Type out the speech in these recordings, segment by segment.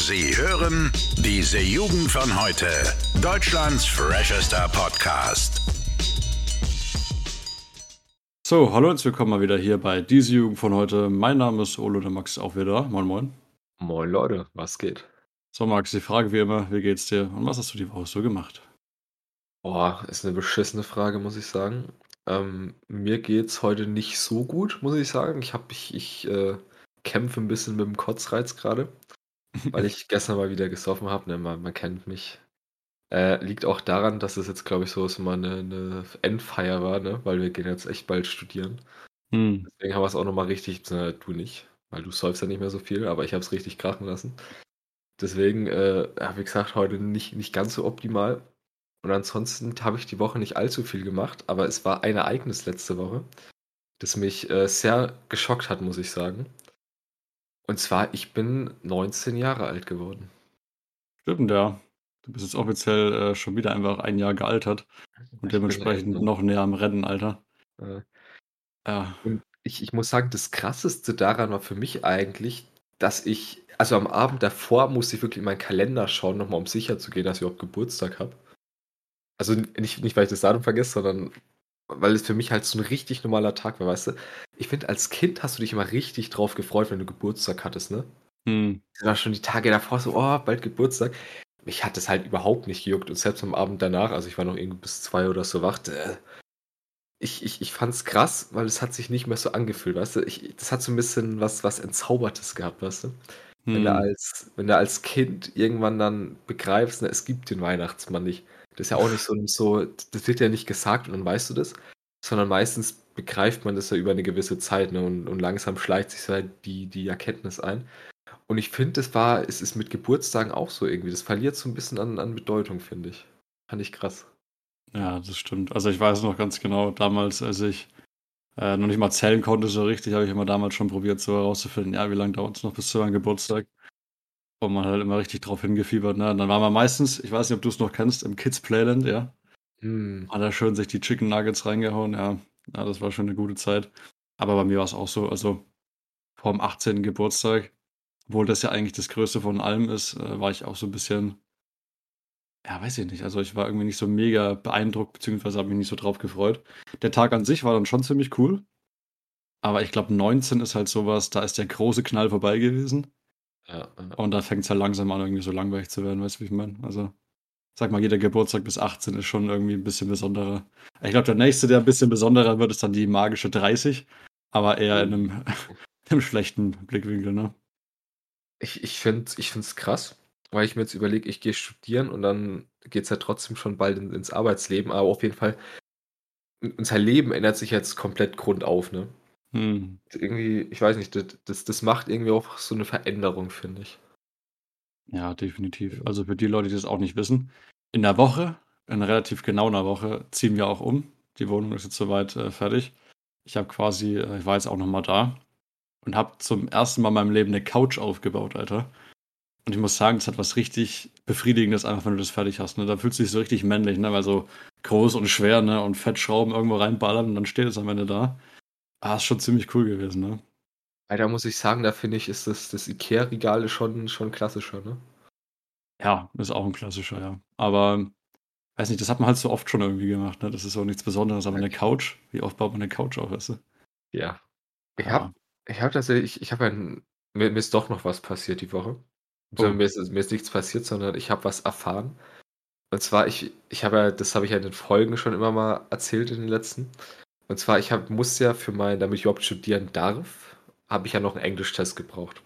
Sie hören diese Jugend von heute. Deutschlands freshester Podcast. So, hallo und willkommen mal wieder hier bei diese Jugend von heute. Mein Name ist Olo, der Max ist auch wieder da. Moin, moin. Moin Leute, was geht? So, Max, die Frage wie immer, wie geht's dir und was hast du die Woche so gemacht? Boah, ist eine beschissene Frage, muss ich sagen. Ähm, mir geht's heute nicht so gut, muss ich sagen. Ich habe ich, ich äh, kämpfe ein bisschen mit dem Kotzreiz gerade, weil ich gestern mal wieder gesoffen habe. Ne, man, man kennt mich. Äh, liegt auch daran, dass es jetzt, glaube ich, so ist, mal eine, eine Endfeier war, ne? Weil wir gehen jetzt echt bald studieren. Hm. Deswegen haben wir es auch nochmal richtig, beziehungsweise du nicht, weil du säufst ja nicht mehr so viel, aber ich habe es richtig krachen lassen. Deswegen, äh, ja, wie gesagt, heute nicht, nicht ganz so optimal. Und ansonsten habe ich die Woche nicht allzu viel gemacht, aber es war ein Ereignis letzte Woche, das mich äh, sehr geschockt hat, muss ich sagen. Und zwar, ich bin 19 Jahre alt geworden. Stimmt, ja. Du bist jetzt offiziell äh, schon wieder einfach ein Jahr gealtert und Ich dementsprechend noch näher am Rentenalter. Äh, Ja, Und ich, ich muss sagen, das Krasseste daran war für mich eigentlich, dass ich, also am Abend davor musste ich wirklich in meinen Kalender schauen, nochmal um sicher zu gehen, dass ich überhaupt Geburtstag habe. Also nicht, nicht, weil ich das Datum vergesse, sondern weil es für mich halt so ein richtig normaler Tag war, weißt du? Ich finde, als Kind hast du dich immer richtig drauf gefreut, wenn du Geburtstag hattest, ne? hm. Das war schon die Tage davor so, oh, bald Geburtstag. Mich hat das halt überhaupt nicht gejuckt. Und selbst am Abend danach, also ich war noch irgendwie bis zwei oder so wach, äh, ich, ich, ich fand's krass, weil es hat sich nicht mehr so angefühlt, weißt du? Ich, das hat so ein bisschen was, was Entzaubertes gehabt, weißt du? Wenn du Hm. als, wenn du als Kind irgendwann dann begreifst, ne, es gibt den Weihnachtsmann nicht. Das ist ja auch nicht so, so, das wird ja nicht gesagt und dann weißt du das, sondern meistens begreift man das ja über eine gewisse Zeit, ne? Und, und langsam schleicht sich halt die, die Erkenntnis ein. Und ich finde, das war, es ist mit Geburtstagen auch so irgendwie. Das verliert so ein bisschen an, an Bedeutung, finde ich. Fand ich krass. Ja, das stimmt. Also ich weiß noch ganz genau, damals, als ich äh, noch nicht mal zählen konnte so richtig, habe ich immer damals schon probiert, so herauszufinden, ja, wie lange dauert es noch bis zu meinem Geburtstag. Und man hat halt immer richtig drauf hingefiebert. Ne? Und dann war man meistens, ich weiß nicht, ob du es noch kennst, im Kids Playland, ja. Hm. Hat er schön sich die Chicken Nuggets reingehauen, ja. Ja, das war schon eine gute Zeit. Aber bei mir war es auch so, also vor dem 18. Geburtstag, obwohl das ja eigentlich das Größte von allem ist, äh, war ich auch so ein bisschen, ja, weiß ich nicht. Also ich war irgendwie nicht so mega beeindruckt, beziehungsweise habe mich nicht so drauf gefreut. Der Tag an sich war dann schon ziemlich cool. Aber ich glaube, 19 ist halt sowas, da ist der große Knall vorbei gewesen. Ja, ja. Und da fängt es halt langsam an, irgendwie so langweilig zu werden, weißt du, wie ich meine? Also, sag mal, jeder Geburtstag bis 18 ist schon irgendwie ein bisschen besonderer. Ich glaube, der nächste, der ein bisschen besonderer wird, ist dann die magische 30. Aber eher in einem, in einem schlechten Blickwinkel, ne? Ich, ich finde ich find's krass, weil ich mir jetzt überlege, ich gehe studieren und dann geht es ja trotzdem schon bald in, ins Arbeitsleben, aber auf jeden Fall, unser Leben ändert sich jetzt komplett grundauf, ne? Hm. Irgendwie, ich weiß nicht, das, das, macht irgendwie auch so eine Veränderung, finde ich. Ja, definitiv. Also für die Leute, die das auch nicht wissen, in der Woche, in relativ genau einer Woche, ziehen wir auch um. Die Wohnung ist jetzt soweit äh, fertig. Ich habe quasi, äh, ich war jetzt auch nochmal da und habe zum ersten Mal in meinem Leben eine Couch aufgebaut, Alter. Und ich muss sagen, es hat was richtig Befriedigendes, einfach wenn du das fertig hast. Ne? Da fühlst du dich so richtig männlich, ne? weil so groß und schwer ne? und Fettschrauben irgendwo reinballern und dann steht es am Ende da. Ah, ist schon ziemlich cool gewesen, ne? Weil da muss ich sagen, da finde ich, ist das, das Ikea-Regal schon, schon klassischer, ne? Ja, ist auch ein klassischer, ja. Aber weiß nicht, das hat man halt so oft schon irgendwie gemacht, ne? Das ist auch nichts Besonderes. Aber eine Couch, wie oft baut man eine Couch auf, weißt du? Ja. Ich Ja. habe ich hab tatsächlich, ich habe ein, mir, mir ist doch noch was passiert die Woche. Oh. Mir, ist, mir ist nichts passiert, sondern ich habe was erfahren. Und zwar, ich, ich habe ja, das habe ich ja in den Folgen schon immer mal erzählt in den letzten. Und zwar, ich hab, muss ja für mein, damit ich überhaupt studieren darf, habe ich ja noch einen Englischtest gebraucht.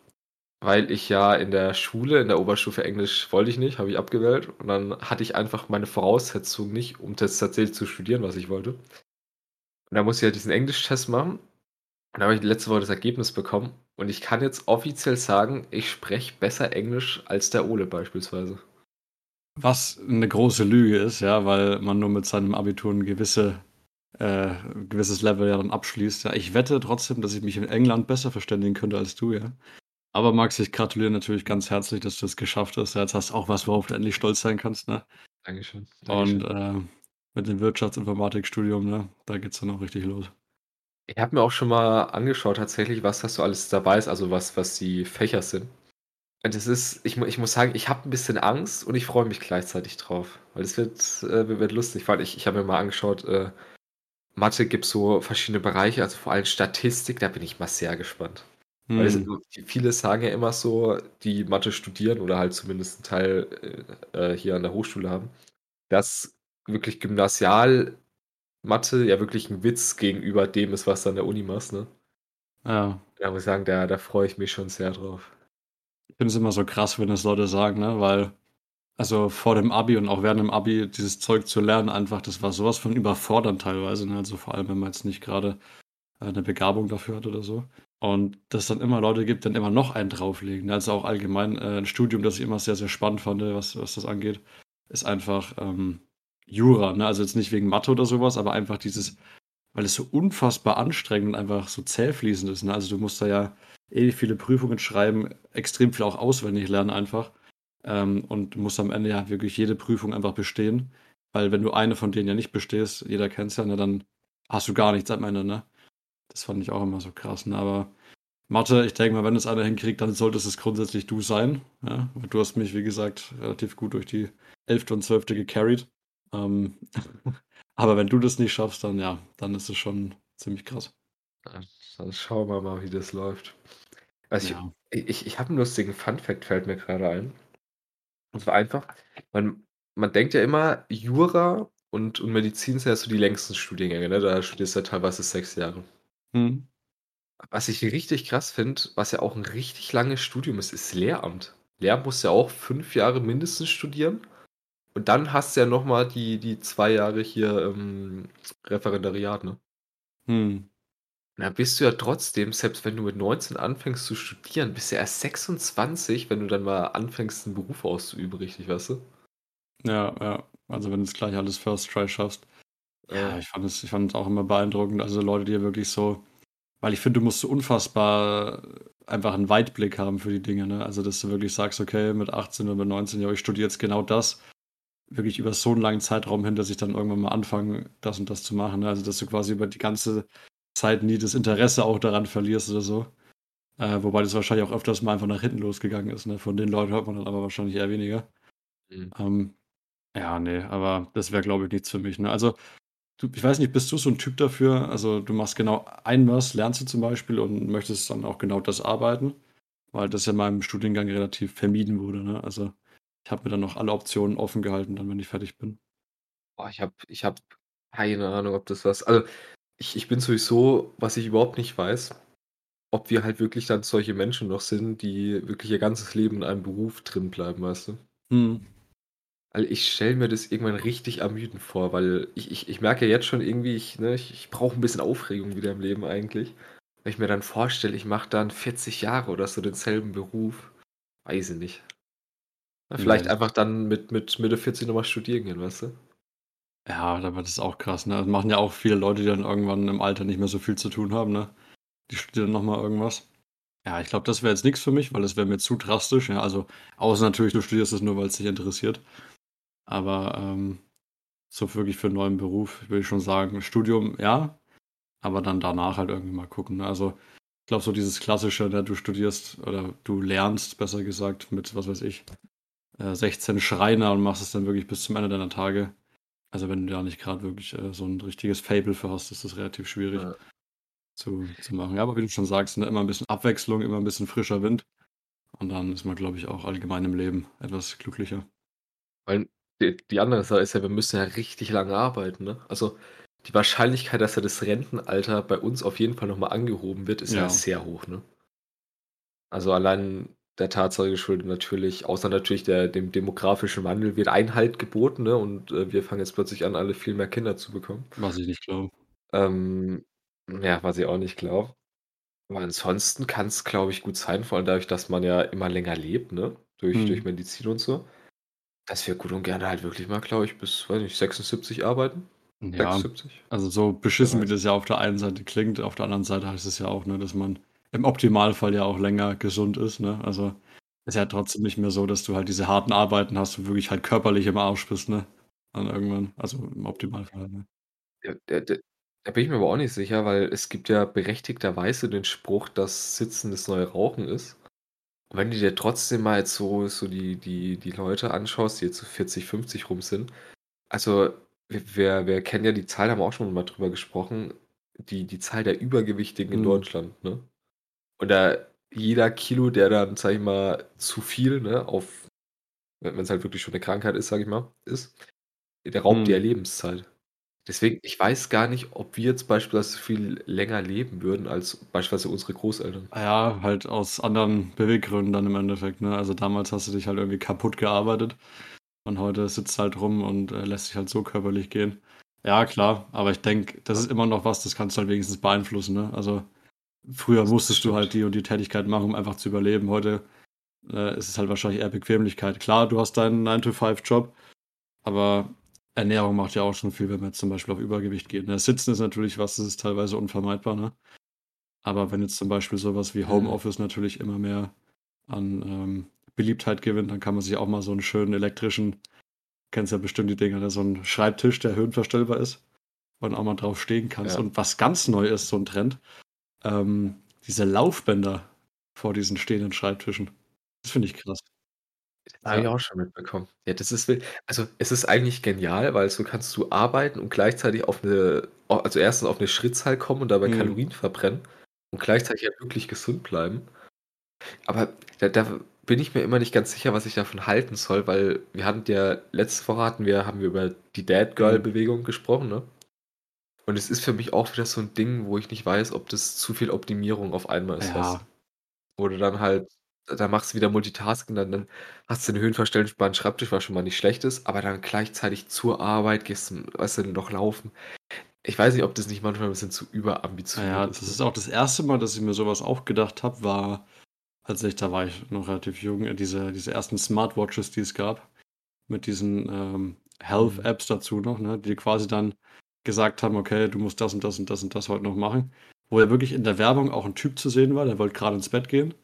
Weil ich ja in der Schule, in der Oberstufe Englisch wollte ich nicht, habe ich abgewählt. Und dann hatte ich einfach meine Voraussetzungen nicht, um das tatsächlich zu studieren, was ich wollte. Und da musste ich ja diesen Englischtest machen. Und da habe ich letzte Woche das Ergebnis bekommen. Und ich kann jetzt offiziell sagen, ich spreche besser Englisch als der Ole beispielsweise. Was eine große Lüge ist, ja, weil man nur mit seinem Abitur ein gewisse, äh, gewisses Level ja dann abschließt. Ja, ich wette trotzdem, dass ich mich in England besser verständigen könnte als du, ja. Aber Max, ich gratuliere natürlich ganz herzlich, dass du es geschafft hast. Jetzt hast du auch was, worauf du endlich stolz sein kannst, ne? Dankeschön. Und Dankeschön. äh, mit dem Wirtschaftsinformatikstudium, ne, da geht's dann auch richtig los. Ich habe mir auch schon mal angeschaut, tatsächlich, was das so alles dabei ist, also was, was die Fächer sind. Das ist ich ich muss sagen, ich habe 'n bisschen Angst und ich freue mich gleichzeitig drauf, weil es wird äh, wird lustig, weil ich ich habe mir mal angeschaut, äh, Mathe gibt so verschiedene Bereiche, also vor allem Statistik, da bin ich mal sehr gespannt. Weil es viele sagen ja immer so, die Mathe studieren oder halt zumindest 'n Teil, äh, äh, hier an der Hochschule haben, dass wirklich Gymnasial-Mathe ja wirklich 'n Witz gegenüber dem ist, was du an der Uni machst, ne? Ja. Da muss ich sagen, da da freue ich mich schon sehr drauf. Ich finde es immer so krass, wenn das Leute sagen, ne, weil also, vor dem Abi und auch während dem Abi dieses Zeug zu lernen einfach, das war so was von überfordernd teilweise, ne? Also, vor allem, wenn man jetzt nicht grade, äh, 'ne Begabung dafür hat oder so. Und dass dann immer Leute gibt, dann immer noch einen drauflegen, ne? Also, auch allgemein, äh, 'n Studium, das ich immer sehr, sehr spannend fand, was was das angeht, ist einfach, ähm, Jura, ne? Also, jetzt nicht wegen Mathe oder so was, aber einfach dieses weil es so unfassbar anstrengend und einfach so zählfließend ist, ne? Also, du musst da ja ewig viele Prüfungen schreiben, extrem viel auch auswendig lernen einfach. Ähm, und musst am Ende ja wirklich jede Prüfung einfach bestehen, weil wenn du eine von denen ja nicht bestehst, jeder kennt's ja, ne, dann hast du gar nichts am Ende, ne? Das fand ich auch immer so krass, ne? Aber Mathe, ich denke mal, wenn es einer hinkriegt, dann solltest es grundsätzlich du sein, ja? Du hast mich, wie gesagt, relativ gut durch die 11. und 12. gecarried. Ähm, aber wenn du das nicht schaffst, dann ja, dann ist es schon ziemlich krass. Dann schauen wir mal, wie das läuft. Also, Ja. ich ich ich habe 'n lustigen Funfact, fällt mir grade ein. Und zwar einfach, man man denkt ja immer, Jura und und Medizin sind ja so die längsten Studiengänge, ne? Da studierst du ja teilweise 6 Jahre. Mhm. Was ich richtig krass finde, was ja auch 'n richtig langes Studium ist, ist Lehramt. Lehramt musst du ja auch 5 Jahre mindestens studieren und dann hast du ja noch mal die die 2 Jahre hier, ähm, Referendariat, ne? Mhm. Da bist du ja trotzdem, selbst wenn du mit 19 anfängst zu studieren, bist du erst 26, wenn du dann mal anfängst, 'n Beruf auszuüben, richtig, weißt du? Ja, ja. Also, wenn du's gleich alles First Try schaffst. Ja, Ja. ich fand es ich fand es auch immer beeindruckend, also, Leute, die ja wirklich so weil ich finde, du musst so unfassbar einfach 'n Weitblick haben für die Dinge, ne? Also, dass du wirklich sagst: „Okay, mit 18 oder mit 19, ja, ich studiere jetzt genau das.“ Wirklich über so 'n langen Zeitraum hin, dass ich dann irgendwann mal anfange, das und das zu machen, ne? Also, dass du quasi über die ganze Zeit nie das Interesse auch daran verlierst oder so. Äh, wobei das wahrscheinlich auch öfters mal einfach nach hinten losgegangen ist, ne? Von den Leuten hört man dann aber wahrscheinlich eher weniger. Mhm. Ähm, ja, ne, aber das wäre, glaube ich, nichts für mich, ne? Also, du ich weiß nicht, bist du so 'n Typ dafür also, du machst genau ein was lernst du zum Beispiel und möchtest dann auch genau das arbeiten? Weil das ja in meinem Studiengang relativ vermieden wurde, ne? Also, ich habe mir dann noch alle Optionen offen gehalten, dann wenn ich fertig bin. Boah, ich habe ich habe keine Ahnung, ob das was also, ich ich bin sowieso was ich überhaupt nicht weiß, ob wir halt wirklich dann solche Menschen noch sind, die wirklich ihr ganzes Leben in einem Beruf drin bleiben, weißt du? Mhm. Weil ich stelle mir das irgendwann richtig ermüdend vor, weil ich ich ich merke ja jetzt schon irgendwie, ich ne, ich ich brauche 'n bisschen Aufregung wieder im Leben eigentlich. Wenn ich mir dann vorstelle, ich mache dann 40 Jahre oder so denselben Beruf, weiß ich nicht. Vielleicht das einfach dann mit mit Mitte 40 noch mal studieren gehen, weißt du? Ja, aber das ist auch krass, ne? Das machen ja auch viele Leute, die dann irgendwann im Alter nicht mehr so viel zu tun haben, ne? Die studieren noch mal irgendwas. Ja, ich glaube, das wäre jetzt nix für mich, weil das wäre mir zu drastisch, ja, also, außer natürlich, du studierst es nur, weil's dich interessiert. Aber, ähm, so wirklich für 'n neuen Beruf würde ich schon sagen, Studium ja, aber dann danach halt irgendwie mal gucken, ne? Also, ich glaube, so dieses Klassische, ne, du studierst oder du lernst, besser gesagt, mit, was weiß ich, äh, 16 Schreiner und machst es dann wirklich bis zum Ende deiner Tage. Also, wenn du da nicht grad wirklich, äh, so 'n richtiges Faible für hast, ist das relativ schwierig Ja. zu zu machen. Ja, aber wie du schon sagst, ne, immer 'n bisschen Abwechslung, immer 'n bisschen frischer Wind und dann ist man, glaube ich, auch allgemein im Leben etwas glücklicher. Weil die die andere Sache ist ja, wir müssen ja richtig lange arbeiten, ne? Also, die Wahrscheinlichkeit, dass ja das Rentenalter bei uns auf jeden Fall noch mal angehoben wird, ist ja Ja. sehr hoch, ne? Also, allein der Tatsache geschuldet natürlich außer natürlich der dem demografischen Wandel wird Einhalt geboten, ne, und, äh, wir fangen jetzt plötzlich an, alle viel mehr Kinder zu bekommen. Was ich nicht glaube. Ähm, ja, was ich auch nicht glaube. Aber ansonsten kann's, glaube ich, gut sein, vor allem dadurch, dass man ja immer länger lebt, ne, durch durch Mhm. Medizin und so, dass wir gut und gerne halt wirklich mal, glaube ich, bis, weiß nicht, 76 arbeiten. Ja, 76? also, so beschissen, wie das ja auf der einen Seite klingt, auf der anderen Seite heißt es ja auch, ne, dass man im Optimalfall ja auch länger gesund ist, ne? Also, ist ja trotzdem nicht mehr so, dass du halt diese harten Arbeiten hast und wirklich halt körperlich im Arsch bist, ne? Dann irgendwann, also, im Optimalfall, ne? Ja, da da da bin ich mir aber auch nicht sicher, weil es gibt ja berechtigterweise den Spruch, dass Sitzen das neue Rauchen ist. Und wenn du dir trotzdem mal jetzt so, so die, die, die Leute anschaust, die jetzt so 40, 50 rum sind, also wir, wir, kennen ja die Zahl, da haben wir auch schon mal drüber gesprochen, die, die Zahl der Übergewichtigen in Mhm. Deutschland, ne? Und da jeder Kilo, der dann, sag ich mal, zu viel, ne, auf, wenn es halt wirklich schon eine Krankheit ist, sag ich mal, ist, der raubt dir Mhm. Lebenszeit. Deswegen, ich weiß gar nicht, ob wir jetzt beispielsweise viel länger leben würden als beispielsweise unsere Großeltern. Ja, halt aus anderen Beweggründen dann im Endeffekt, ne? Also damals hast du dich halt irgendwie kaputt gearbeitet und heute sitzt halt rum und äh, lässt sich halt so körperlich gehen. Ja, klar, aber ich denke, das ist immer noch was, das kannst du halt wenigstens beeinflussen, ne? Also früher musstest du halt die und die Tätigkeit machen, um einfach zu überleben. Heute äh, ist es halt wahrscheinlich eher Bequemlichkeit. Klar, du hast deinen 9-to-5-Job, aber Ernährung macht ja auch schon viel, wenn wir jetzt zum Beispiel auf Übergewicht gehen. Das Sitzen ist natürlich was, das ist teilweise unvermeidbar, ne? Aber wenn jetzt zum Beispiel sowas wie Mhm. Homeoffice natürlich immer mehr an ähm, Beliebtheit gewinnt, dann kann man sich auch mal so einen schönen elektrischen, kennst ja bestimmt die Dinger, ne? so einen Schreibtisch, der höhenverstellbar ist und auch mal drauf stehen kannst. Ja. Und was ganz neu ist, so ein Trend, ähm, diese Laufbänder vor diesen stehenden Schreibtischen. Das finde ich krass. Das habe ich Ja. auch schon mitbekommen. Ja, das ist wild. Also, es ist eigentlich genial, weil so kannst du arbeiten und gleichzeitig auf eine, also erstens auf eine Schrittzahl kommen und dabei Mhm. Kalorien verbrennen und gleichzeitig halt wirklich gesund bleiben. Aber da, da bin ich mir immer nicht ganz sicher, was ich davon halten soll, weil wir hatten ja letzte Woche hatten wir, haben wir über die Dad Girl Mhm. Bewegung gesprochen, ne? Und es ist für mich auch wieder so ein Ding, wo ich nicht weiß, ob das zu viel Optimierung auf einmal ist, Ja? Wo du dann halt, da machst du wieder Multitasking, dann, dann hast du den höhenverstellbaren Schreibtisch, was schon mal nicht schlecht ist, aber dann gleichzeitig zur Arbeit gehst du, weißt du, noch laufen. Ich weiß nicht, ob das nicht manchmal ein bisschen zu überambitioniert naja, ist. das ne? ist auch das erste Mal, dass ich mir sowas auch gedacht habe, war, als ich, da war ich noch relativ jung, äh, diese, diese ersten Smartwatches, die es gab, mit diesen ähm, Mhm. Health-Apps dazu noch, ne, die quasi dann gesagt haben, okay, du musst das und das und das und das heute noch machen. Wo ja wirklich in der Werbung auch ein Typ zu sehen war, der wollte gerade ins Bett gehen.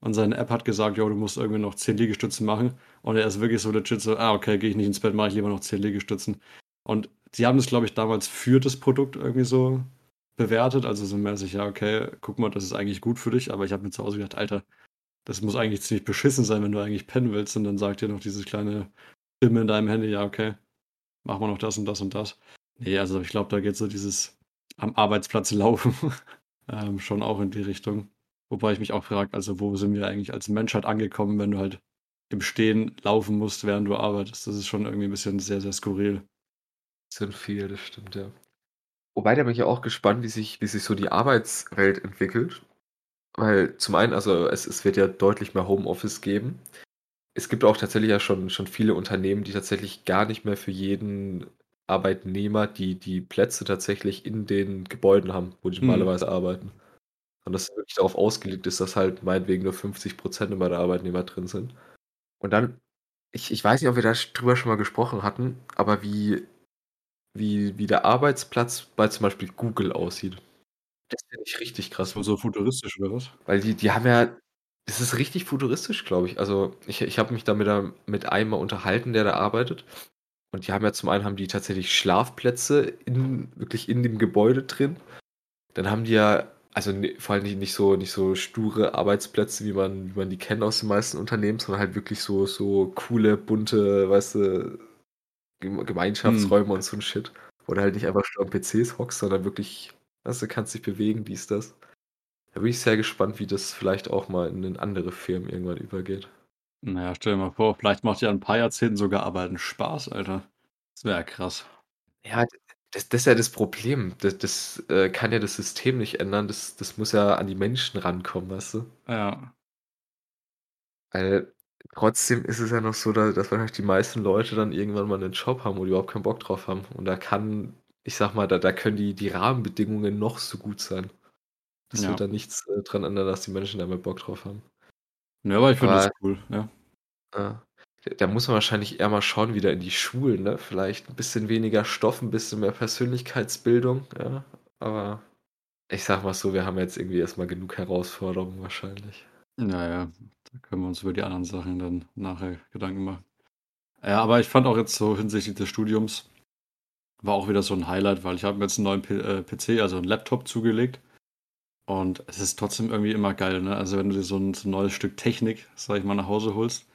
Und seine App hat gesagt, jo, du musst irgendwie noch 10 Liegestützen machen. Und er ist wirklich so legit so, ah, okay, gehe ich nicht ins Bett, mache ich lieber noch 10 Liegestützen. Und sie haben das, glaube ich, damals für das Produkt irgendwie so bewertet. Also so mäßig, ja, okay, guck mal, das ist eigentlich gut für dich. Aber ich habe mir zu Hause gedacht, Alter, das muss eigentlich ziemlich beschissen sein, wenn du eigentlich pennen willst. Und dann sagt dir noch dieses kleine Stimme in deinem Handy, ja, okay, machen wir noch das und das und das. Nee, also ich glaube, da geht so dieses am Arbeitsplatz laufen ähm, schon auch in die Richtung. Wobei ich mich auch frage, also wo sind wir eigentlich als Menschheit angekommen, wenn du halt im Stehen laufen musst, während du arbeitest? Das ist schon irgendwie ein bisschen sehr, sehr skurril. Sind viel, das stimmt, ja. Wobei, da bin ich ja auch gespannt, wie sich, wie sich so die Arbeitswelt entwickelt. Weil zum einen, also es, es wird ja deutlich mehr Homeoffice geben. Es gibt auch tatsächlich ja schon, schon viele Unternehmen, die tatsächlich gar nicht mehr für jeden Arbeitnehmer die, die Plätze tatsächlich in den Gebäuden haben, wo die Hm. normalerweise arbeiten. Und das wirklich darauf ausgelegt ist, dass halt meinetwegen nur 50% immer der Arbeitnehmer drin sind. Und dann, ich, ich weiß nicht, ob wir da drüber schon mal gesprochen hatten, aber wie, wie, wie der Arbeitsplatz bei zum Beispiel Google aussieht. Das finde ich richtig krass. So, so futuristisch oder was? Weil die, die haben ja, das ist richtig futuristisch, glaube ich. Also ich, ich habe mich da mit, einem- mit einem mal unterhalten, der da arbeitet. Und die haben ja zum einen haben die tatsächlich Schlafplätze in, wirklich in dem Gebäude drin. Dann haben die ja, also vor allem nicht, nicht so, nicht so sture Arbeitsplätze, wie man, wie man die kennt aus den meisten Unternehmen, sondern halt wirklich so, so coole, bunte, weißt du, Gem- Gemeinschaftsräume und so ein Shit. Du halt nicht einfach nur am PCs hockst, sondern wirklich, weißt du, kannst dich bewegen, dies, das. Da bin ich sehr gespannt, wie das vielleicht auch mal in andere Firmen irgendwann übergeht. Naja, stell dir mal vor, vielleicht macht ja in ein paar Jahrzehnten sogar Arbeiten Spaß, Alter. Das wäre ja krass. Ja, das, das ist ja das Problem. Das, das äh, kann ja das System nicht ändern. Das, das muss ja an die Menschen rankommen, weißt du? Ja. Weil trotzdem ist es ja noch so, da- dass wahrscheinlich die meisten Leute dann irgendwann mal einen Job haben und überhaupt keinen Bock drauf haben. Und da kann, ich sag mal, da, da können die, die Rahmenbedingungen noch so gut sein. Das Ja. wird da nichts äh, dran ändern, dass die Menschen da mehr Bock drauf haben. Ja, aber ich finde das cool, ja. Ja. Da- Da muss man wahrscheinlich eher mal schauen, wieder in die Schulen, ne? Vielleicht ein bisschen weniger Stoff, ein bisschen mehr Persönlichkeitsbildung, ja. Aber ich sag mal so, wir haben jetzt irgendwie erstmal genug Herausforderungen wahrscheinlich. Naja, da können wir uns über die anderen Sachen dann nachher Gedanken machen. Ja, aber ich fand auch jetzt so hinsichtlich des Studiums war auch wieder so ein Highlight, weil ich habe mir jetzt einen neuen P äh, PC, also einen Laptop zugelegt. Und es ist trotzdem irgendwie immer geil, ne? Also wenn du dir so ein, so ein neues Stück Technik, sag ich mal, nach Hause holst,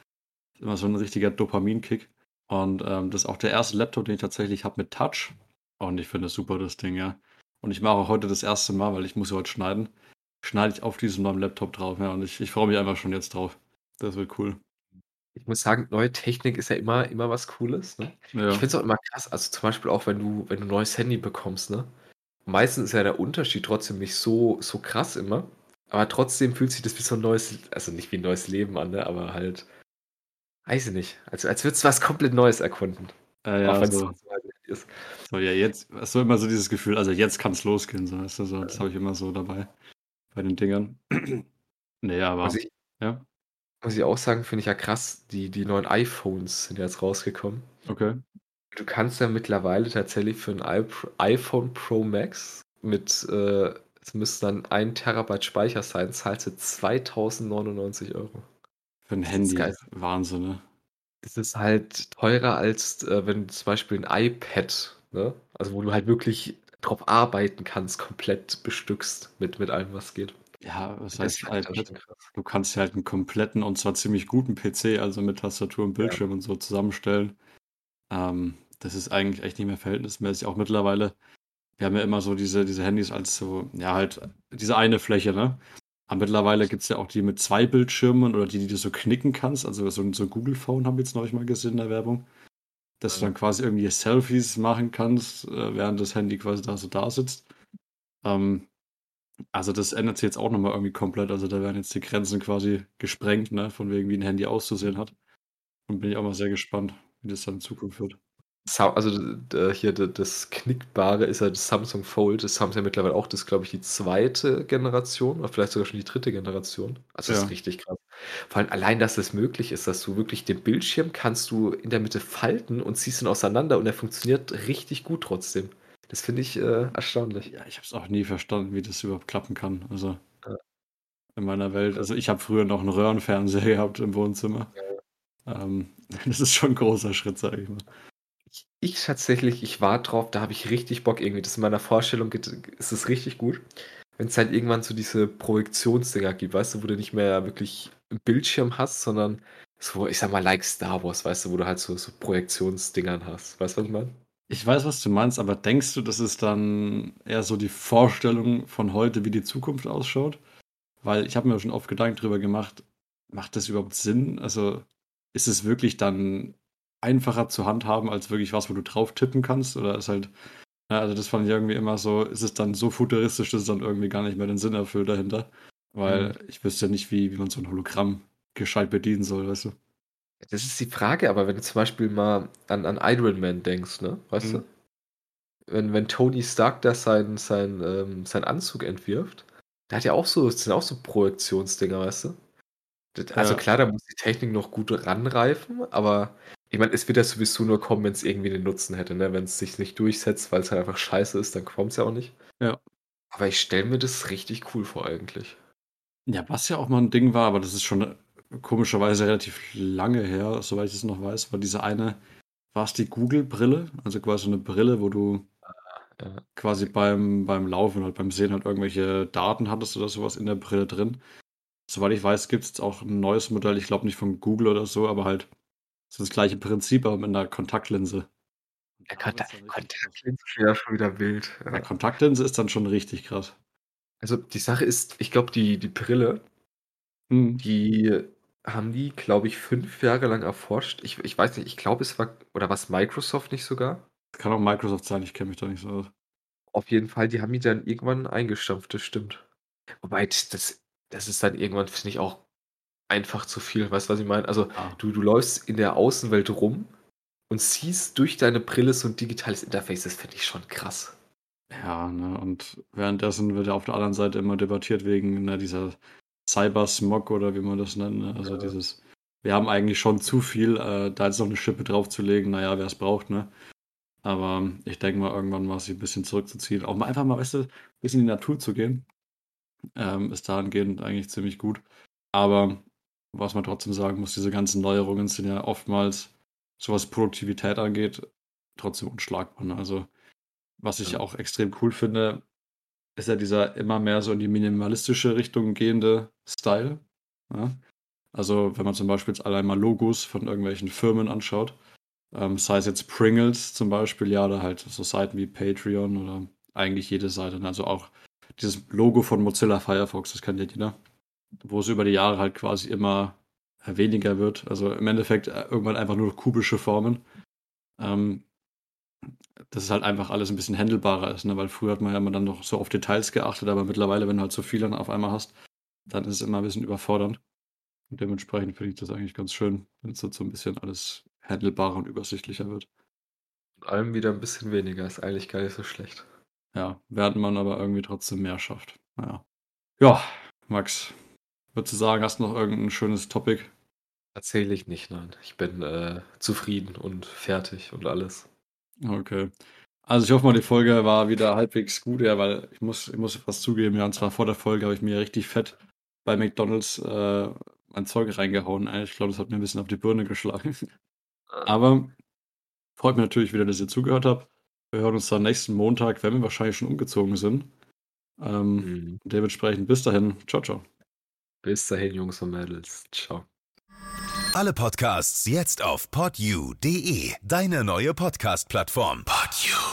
ist immer so ein richtiger Dopaminkick. Und ähm, das ist auch der erste Laptop, den ich tatsächlich habe mit Touch. Und ich finde das super, das Ding, ja. Und ich mache heute das erste Mal, weil ich muss heute schneiden, schneide ich auf diesem neuen Laptop drauf, ja. Und ich, ich freue mich einfach schon jetzt drauf. Das wird cool. Ich muss sagen, neue Technik ist ja immer, immer was Cooles. Ne? Ja. Ich finde es auch immer krass, also zum Beispiel auch, wenn du, wenn du ein neues Handy bekommst, ne? Meistens ist ja der Unterschied trotzdem nicht so, so krass immer. Aber trotzdem fühlt sich das wie so ein neues, also nicht wie ein neues Leben an, ne? Aber halt, weiß ich nicht. Also als würdest du was komplett Neues erkunden. Äh, ja, auch so, ist. ja, jetzt, so immer so dieses Gefühl, also jetzt kann es losgehen, so, weißt du, so, das habe ich immer so dabei bei den Dingern. nee, aber, Was ich, ja, muss ich auch sagen, finde ich ja krass, die, die neuen iPhones sind jetzt rausgekommen. okay. Du kannst ja mittlerweile tatsächlich für ein iP- iPhone Pro Max mit, äh, es müsste dann ein Terabyte Speicher sein, zahlst du 2099 Euro. Für ein Das ist Handy. Wahnsinn, ne? Das ist halt teurer als äh, wenn du zum Beispiel ein iPad, ne? Also wo du halt wirklich drauf arbeiten kannst, komplett bestückst mit, mit allem, was geht. Ja, was Das heißt krass. Du kannst ja halt einen kompletten und zwar ziemlich guten PC, also mit Tastatur und Ja. Bildschirm und so zusammenstellen. Ähm, das ist eigentlich echt nicht mehr verhältnismäßig. Auch mittlerweile, wir haben ja immer so diese, diese Handys als so, ja, halt diese eine Fläche, ne? Aber mittlerweile gibt es ja auch die mit zwei Bildschirmen oder die, die du so knicken kannst. Also so, ein- so ein Google Phone haben wir jetzt neulich mal gesehen in der Werbung. Dass du dann quasi irgendwie Selfies machen kannst, äh, während das Handy quasi da so da sitzt. Ähm, also das ändert sich jetzt auch nochmal irgendwie komplett. Also da werden jetzt die Grenzen quasi gesprengt, ne? Von wegen, wie ein Handy auszusehen hat. Und bin ich auch mal sehr gespannt, wie das dann in Zukunft wird. Also hier das Knickbare ist ja das Samsung Fold. Das haben sie ja mittlerweile auch, das ist glaube ich die zweite Generation oder vielleicht sogar schon die dritte Generation. Also das Ja. ist richtig krass. Vor allem allein, dass es möglich ist, dass du wirklich den Bildschirm kannst du in der Mitte falten und ziehst ihn auseinander und er funktioniert richtig gut trotzdem. Das finde ich äh, erstaunlich. Ja, ich habe es auch nie verstanden, wie das überhaupt klappen kann. Also Ja. in meiner Welt. Also ich habe früher noch einen Röhrenfernseher gehabt im Wohnzimmer. Ähm, das ist schon ein großer Schritt, sage ich mal. Ich, ich tatsächlich, ich war drauf, da habe ich richtig Bock irgendwie. Das in meiner Vorstellung geht, ist es richtig gut. Wenn es halt irgendwann so diese Projektionsdinger gibt, weißt du, wo du nicht mehr wirklich einen Bildschirm hast, sondern so, ich sag mal, like Star Wars, weißt du, wo du halt so, so Projektionsdingern hast. Weißt du, was ich meine? Ich weiß, was du meinst, aber denkst du, das ist dann eher so die Vorstellung von heute, wie die Zukunft ausschaut? Weil ich habe mir schon oft Gedanken drüber gemacht, macht das überhaupt Sinn? Also ist es wirklich dann einfacher zu handhaben als wirklich was, wo du drauf tippen kannst? Oder ist halt, ja, also das fand ich irgendwie immer so, ist es dann so futuristisch, dass es dann irgendwie gar nicht mehr den Sinn erfüllt dahinter? Weil Mhm. ich wüsste ja nicht, wie, wie man so ein Hologramm gescheit bedienen soll, weißt du? Das ist die Frage, aber wenn du zum Beispiel mal an, an Iron Man denkst, ne? Weißt Mhm. du? Wenn, wenn Tony Stark da seinen sein, ähm, seinen Anzug entwirft, der hat ja auch so, das sind auch so Projektionsdinger, weißt du? Das, also Ja. klar, da muss die Technik noch gut ranreifen, aber ich meine, es wird ja sowieso nur kommen, wenn es irgendwie den Nutzen hätte, ne? Wenn es sich nicht durchsetzt, weil es halt einfach scheiße ist, dann kommt es ja auch nicht. Ja. Aber ich stelle mir das richtig cool vor, eigentlich. Ja, was ja auch mal ein Ding war, aber das ist schon komischerweise relativ lange her, soweit ich es noch weiß, war diese eine, war es die Google-Brille? Also quasi eine Brille, wo du Ja. quasi beim, beim Laufen, halt beim Sehen halt irgendwelche Daten hattest oder sowas in der Brille drin. Soweit ich weiß, gibt es auch ein neues Modell, ich glaube nicht von Google oder so, aber halt so das gleiche Prinzip, aber mit einer Kontaktlinse. Ja. Kontaktlinse ist ja schon wieder wild. Ja, Ja. Kontaktlinse ist dann schon richtig krass. Also die Sache ist, ich glaube, die, die Brille, Mhm. die haben die, glaube ich, fünf Jahre lang erforscht. Ich, ich weiß nicht, ich glaube, es war, oder was Microsoft nicht sogar? Das kann auch Microsoft sein, ich kenne mich da nicht so aus. Auf jeden Fall, die haben die dann irgendwann eingestampft, das stimmt. Wobei, das, das ist dann irgendwann, finde ich, auch einfach zu viel. Weißt du, was ich meine? Also, Ja. du, du läufst in der Außenwelt rum und siehst durch deine Brille so ein digitales Interface. Das finde ich schon krass. Ja, ne, und währenddessen wird ja auf der anderen Seite immer debattiert wegen ne, dieser Cybersmog oder wie man das nennt. Ne? Also Ja. dieses, wir haben eigentlich schon zu viel, äh, da jetzt noch eine Schippe draufzulegen, naja, wer es braucht, ne? Aber ich denke mal, irgendwann mal sich ein bisschen zurückzuziehen. Auch mal einfach mal, weißt du, ein bisschen in die Natur zu gehen, ähm, ist dahingehend eigentlich ziemlich gut. Aber was man trotzdem sagen muss, diese ganzen Neuerungen sind ja oftmals, so was Produktivität angeht, trotzdem unschlagbar. Ne? Also, was ich Ja. auch extrem cool finde, ist ja dieser immer mehr so in die minimalistische Richtung gehende Style. Ja? Also, wenn man zum Beispiel jetzt allein mal Logos von irgendwelchen Firmen anschaut, ähm, sei es jetzt Pringles zum Beispiel, ja, oder halt so Seiten wie Patreon oder eigentlich jede Seite. Also auch dieses Logo von Mozilla Firefox, das kennt ja jeder, wo es über die Jahre halt quasi immer weniger wird. Also im Endeffekt äh, irgendwann einfach nur kubische Formen. Ähm, dass es halt einfach alles ein bisschen handelbarer ist, ne? weil früher hat man ja immer dann noch so auf Details geachtet, aber mittlerweile, wenn du halt so viel dann auf einmal hast, dann ist es immer ein bisschen überfordernd. Und dementsprechend finde ich das eigentlich ganz schön, wenn es so ein bisschen alles handelbarer und übersichtlicher wird. Und allem wieder ein bisschen weniger, ist eigentlich gar nicht so schlecht. Ja, während man aber irgendwie trotzdem mehr schafft. Naja. Ja, Max, würdest du sagen, hast du noch irgendein schönes Topic? Erzähle ich nicht, nein. Ich bin äh, zufrieden und fertig und alles. Okay. Also ich hoffe mal, die Folge war wieder halbwegs gut, ja, weil ich muss, ich muss was zugeben, ja, und zwar vor der Folge habe ich mir richtig fett bei McDonalds äh, mein Zeug reingehauen. Ich glaube, das hat mir ein bisschen auf die Birne geschlagen. Ah. Aber freut mich natürlich wieder, dass ihr zugehört habt. Wir hören uns dann nächsten Montag, wenn wir wahrscheinlich schon umgezogen sind. Ähm, mhm. Dementsprechend bis dahin. Ciao, ciao. Bis dahin, Jungs und Mädels. Ciao. Alle Podcasts jetzt auf podyou.de, deine neue Podcast-Plattform. Podyou.